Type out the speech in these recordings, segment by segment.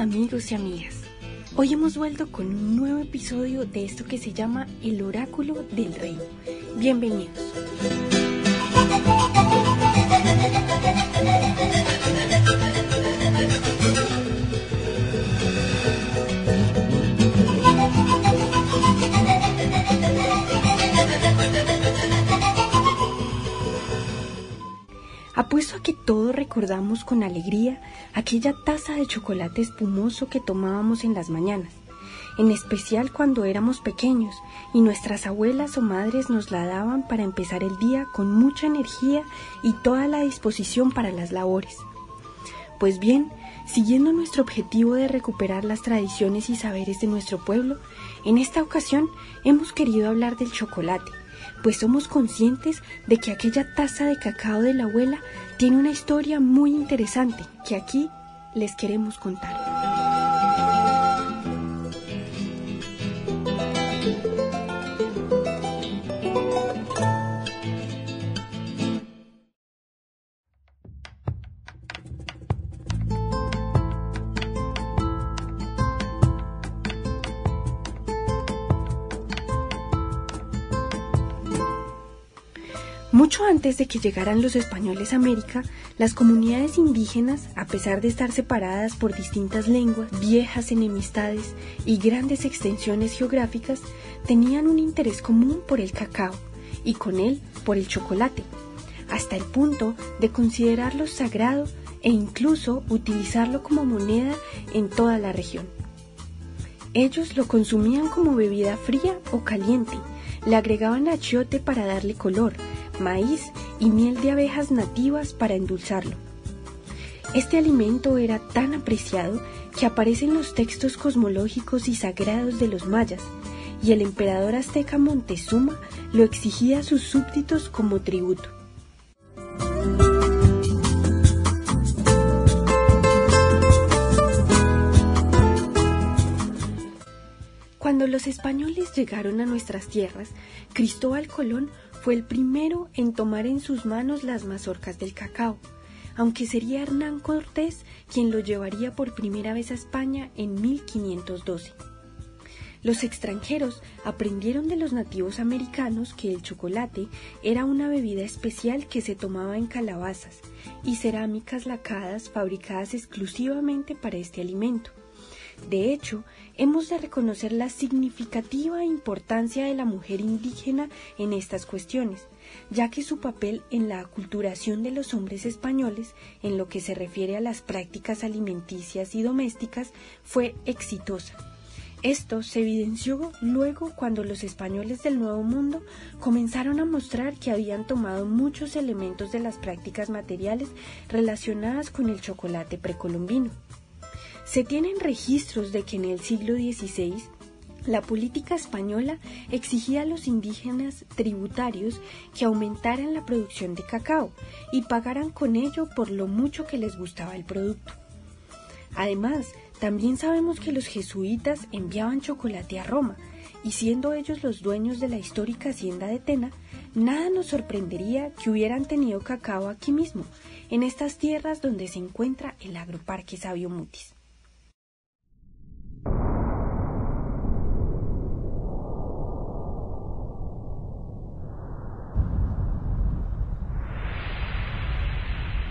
Amigos y amigas. Hoy hemos vuelto con un nuevo episodio de esto que se llama El Oráculo del Rey. Bienvenidos. Todos recordamos con alegría aquella taza de chocolate espumoso que tomábamos en las mañanas, en especial cuando éramos pequeños y nuestras abuelas o madres nos la daban para empezar el día con mucha energía y toda la disposición para las labores. Pues bien, siguiendo nuestro objetivo de recuperar las tradiciones y saberes de nuestro pueblo, en esta ocasión hemos querido hablar del chocolate pues somos conscientes de que aquella taza de cacao de la abuela tiene una historia muy interesante que aquí les queremos contar. Mucho antes de que llegaran los españoles a América, las comunidades indígenas, a pesar de estar separadas por distintas lenguas, viejas enemistades y grandes extensiones geográficas, tenían un interés común por el cacao y con él por el chocolate, hasta el punto de considerarlo sagrado e incluso utilizarlo como moneda en toda la región. Ellos lo consumían como bebida fría o caliente, le agregaban achiote para darle color, maíz y miel de abejas nativas para endulzarlo. Este alimento era tan apreciado que aparece en los textos cosmológicos y sagrados de los mayas, y el emperador azteca Montezuma lo exigía a sus súbditos como tributo. Cuando los españoles llegaron a nuestras tierras, Cristóbal Colón fue el primero en tomar en sus manos las mazorcas del cacao, aunque sería Hernán Cortés quien lo llevaría por primera vez a España en 1512. Los extranjeros aprendieron de los nativos americanos que el chocolate era una bebida especial que se tomaba en calabazas y cerámicas lacadas fabricadas exclusivamente para este alimento. De hecho, hemos de reconocer la significativa importancia de la mujer indígena en estas cuestiones, ya que su papel en la aculturación de los hombres españoles, en lo que se refiere a las prácticas alimenticias y domésticas, fue exitosa. Esto se evidenció luego cuando los españoles del Nuevo Mundo comenzaron a mostrar que habían tomado muchos elementos de las prácticas materiales relacionadas con el chocolate precolombino. Se tienen registros de que en el siglo XVI la política española exigía a los indígenas tributarios que aumentaran la producción de cacao y pagaran con ello por lo mucho que les gustaba el producto. Además, también sabemos que los jesuitas enviaban chocolate a Roma, y siendo ellos los dueños de la histórica hacienda de Tena, nada nos sorprendería que hubieran tenido cacao aquí mismo, en estas tierras donde se encuentra el agroparque Sabio Mutis.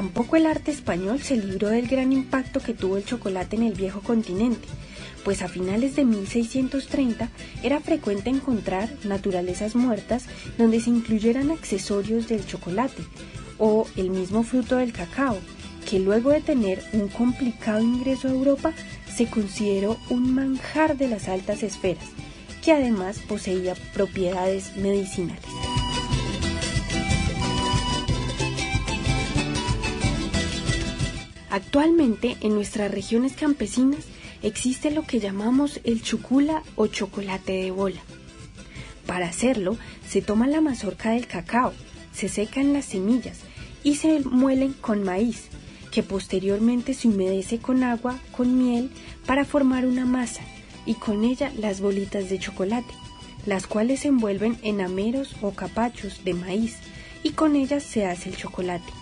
Tampoco el arte español se libró del gran impacto que tuvo el chocolate en el viejo continente, pues a finales de 1630 era frecuente encontrar naturalezas muertas donde se incluyeran accesorios del chocolate o el mismo fruto del cacao, que luego de tener un complicado ingreso a Europa se consideró un manjar de las altas esferas, que además poseía propiedades medicinales. Actualmente en nuestras regiones campesinas existe lo que llamamos el chucula o chocolate de bola. Para hacerlo se toma la mazorca del cacao, se secan las semillas y se muelen con maíz, que posteriormente se humedece con agua, con miel, para formar una masa y con ella las bolitas de chocolate, las cuales se envuelven en ameros o capachos de maíz y con ellas se hace el chocolate.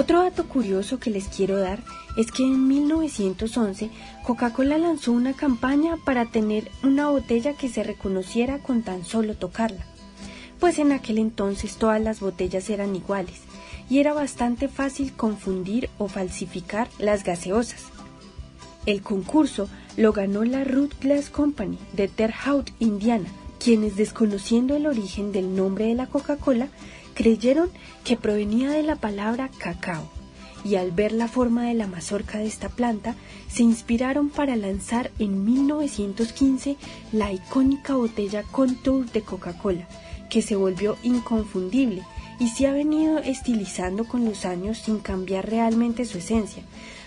Otro dato curioso que les quiero dar es que en 1911 Coca-Cola lanzó una campaña para tener una botella que se reconociera con tan solo tocarla, pues en aquel entonces todas las botellas eran iguales y era bastante fácil confundir o falsificar las gaseosas. El concurso lo ganó la Root Glass Company de Terre Haute, Indiana, quienes desconociendo el origen del nombre de la Coca-Cola creyeron que provenía de la palabra cacao y al ver la forma de la mazorca de esta planta se inspiraron para lanzar en 1915 la icónica botella Contour de Coca-Cola, que se volvió inconfundible y se ha venido estilizando con los años sin cambiar realmente su esencia,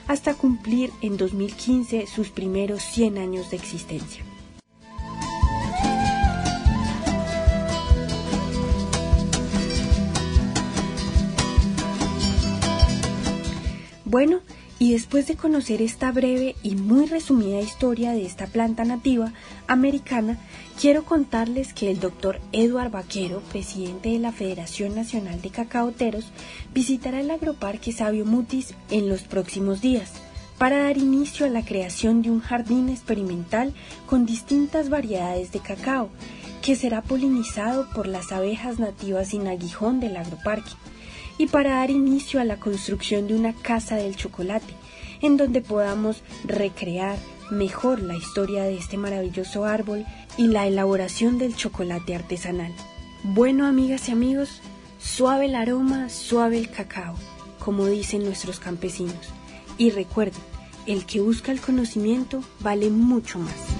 hasta cumplir en 2015 sus primeros 100 años de existencia. Bueno, y después de conocer esta breve y muy resumida historia de esta planta nativa americana, quiero contarles que el doctor Edward Vaquero, presidente de la Federación Nacional de Cacaoteros, visitará el agroparque Sabio Mutis en los próximos días para dar inicio a la creación de un jardín experimental con distintas variedades de cacao, que será polinizado por las abejas nativas sin aguijón del agroparque y para dar inicio a la construcción de una casa del chocolate, en donde podamos recrear mejor la historia de este maravilloso árbol y la elaboración del chocolate artesanal. Bueno, amigas y amigos, suave el aroma, suave el cacao, como dicen nuestros campesinos. Y recuerden, el que busca el conocimiento vale mucho más.